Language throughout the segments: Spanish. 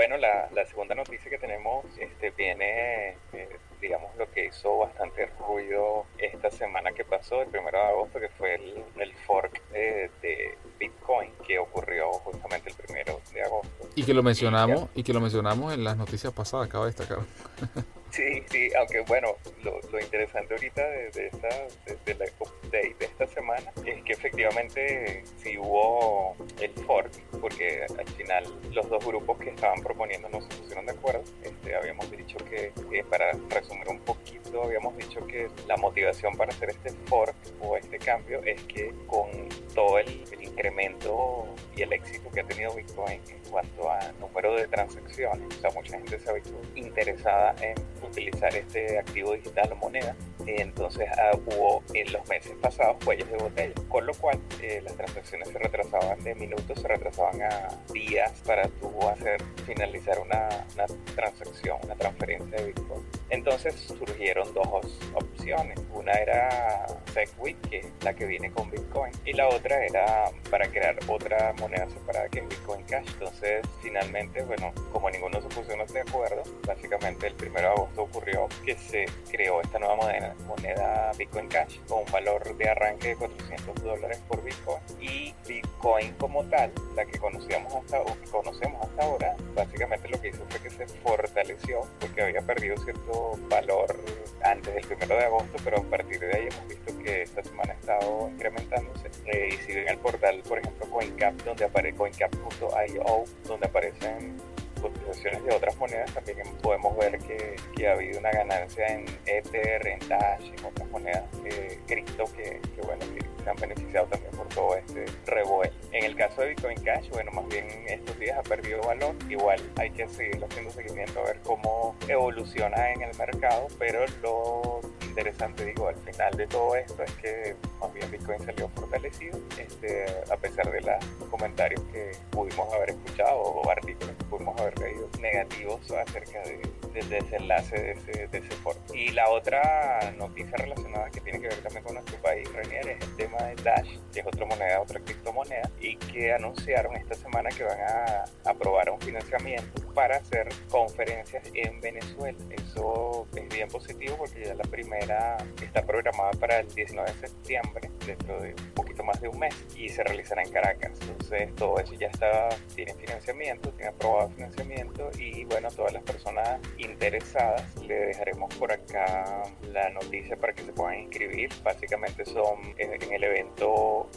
Bueno, la, la segunda noticia que tenemos este, viene, eh, digamos, lo que hizo bastante ruido esta semana que pasó, el primero de agosto, que fue el, el fork eh, de Bitcoin que ocurrió justamente el primero de agosto. Y que lo mencionamos, y, que lo mencionamos en las noticias pasadas, acaba de destacar. Sí, sí, aunque bueno, lo, lo interesante ahorita de, de esta, de, la update de esta semana es que efectivamente sí hubo el fork, al final los dos grupos que estaban proponiendo no se pusieron de acuerdo. Este, habíamos dicho que, para resumir un poquito, habíamos dicho que la motivación para hacer este fork o este cambio es que con todo el, incremento y el éxito que ha tenido Bitcoin en cuanto a número de transacciones, o sea, mucha gente se ha visto interesada en utilizar este activo digital moneda. Entonces ah, hubo en los meses pasados cuellos de botella, con lo cual eh, las transacciones se retrasaban de minutos, se retrasaban a días para tú hacer finalizar una, transacción, una transferencia de Bitcoin. Entonces surgieron dos opciones. Una era SegWit, que es la que viene con Bitcoin, y la otra era para crear otra moneda separada que es Bitcoin Cash. Entonces, finalmente, bueno, como ninguno se puso de acuerdo, básicamente el 1 de agosto ocurrió que se creó esta nueva moneda, moneda Bitcoin Cash con un valor de arranque de 400 dólares por Bitcoin y Bitcoin como tal, la que conocíamos hasta o que conocemos hasta ahora, básicamente lo que hizo fue que se fortaleció porque había perdido cierto valor antes del 1 de agosto, pero a partir de ahí hemos visto que esta semana ha estado incrementándose. Eh, y si ven el portal, por ejemplo, CoinCap, donde aparece coincap.io, donde aparecen cotizaciones de otras monedas, también podemos ver que, que, ha habido una ganancia en Ether, en Dash, en otras monedas eh, cripto que, bueno, que se han beneficiado también por todo este revuelo. En el caso de Bitcoin Cash, bueno, más bien estos días ha perdido valor. Igual hay que seguir haciendo seguimiento a ver cómo evoluciona en el mercado, pero lo interesante, digo, al final de todo esto es que más bien Bitcoin salió fortalecido, este, a pesar de los comentarios que pudimos haber escuchado o artículos que pudimos haber leído negativos acerca de, del desenlace de ese, de ese foro. Y la otra noticia relacionada que tiene que ver también con nuestro país, Renier, es el tema de Dash, que es otra moneda, otra criptomoneda, y que anunciaron esta semana que van a aprobar un financiamiento para hacer conferencias en Venezuela. Eso es bien positivo porque ya la primera está programada para el 19 de septiembre, dentro de un poquito más de un mes, y se realizará en Caracas. Entonces todo eso ya está, tiene financiamiento, tiene aprobado financiamiento y bueno, todas las personas interesadas le dejaremos por acá la noticia para que se puedan inscribir. Básicamente son en, el evento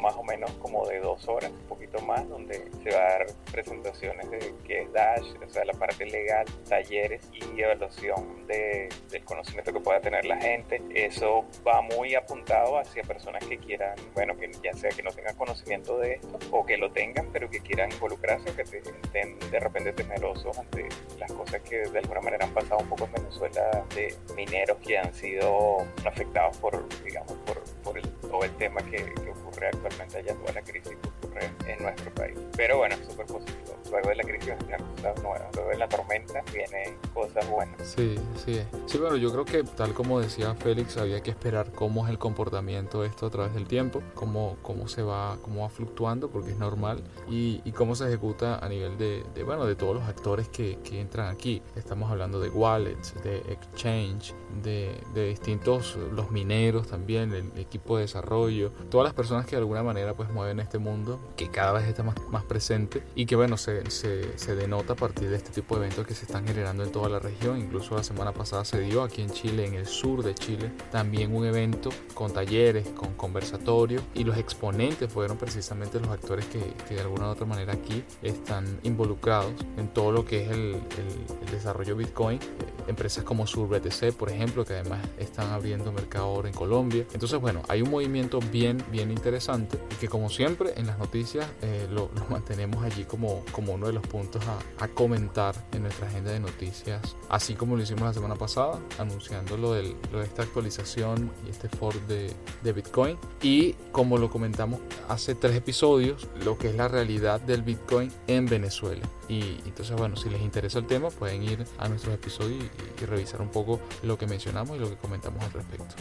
más o menos como de dos horas, un poquito más, donde se va a dar presentaciones de qué es O sea, la parte legal, talleres y evaluación de, del conocimiento que pueda tener la gente. Eso va muy apuntado hacia personas que quieran, bueno, que ya sea que no tengan conocimiento de esto o que lo tengan, pero que quieran involucrarse que estén de repente temerosos ante las cosas que de alguna manera han pasado un poco en Venezuela de mineros que han sido afectados por, digamos, por, por el, todo el tema que, que ocurre actualmente allá, toda la crisis que ocurre en nuestro país. Pero bueno, súper positivo. Luego de la crisis vienen cosas nuevas, luego de la tormenta vienen cosas buenas. Sí, sí. Sí, bueno, yo creo que tal como decía Félix, había que esperar cómo es el comportamiento de esto a través del tiempo, cómo, cómo se va, cómo va fluctuando, porque es normal, y, y cómo se ejecuta a nivel de, de, bueno, de todos los actores que, que entran aquí. Estamos hablando de wallets, de exchange, de, de distintos, los mineros también, el equipo de desarrollo, todas las personas que de alguna manera pues mueven este mundo, que cada vez está más, más presente y que bueno, se, se, se, denota a partir de este tipo de eventos que se están generando en toda la región. Incluso la semana pasada se dio aquí en Chile, en el sur de Chile, también un evento con talleres, con conversatorios y los exponentes fueron precisamente los actores que, de alguna u otra manera aquí están involucrados en todo lo que es el, el, el desarrollo Bitcoin. Empresas como SurBTC, por ejemplo, que además están abriendo mercado ahora en Colombia. Entonces, bueno, hay un movimiento bien, bien interesante y que como siempre en las noticias eh, lo, lo, mantenemos allí como, como uno de los puntos a, a, comentar en nuestra agenda de noticias, así como lo hicimos la semana pasada, anunciando lo, del, lo de esta actualización y este fork de, de Bitcoin. Y como lo comentamos hace tres episodios, lo que es la realidad del Bitcoin en Venezuela. Y entonces, bueno, si les interesa el tema, pueden ir a nuestros episodios y revisar un poco lo que mencionamos y lo que comentamos al respecto.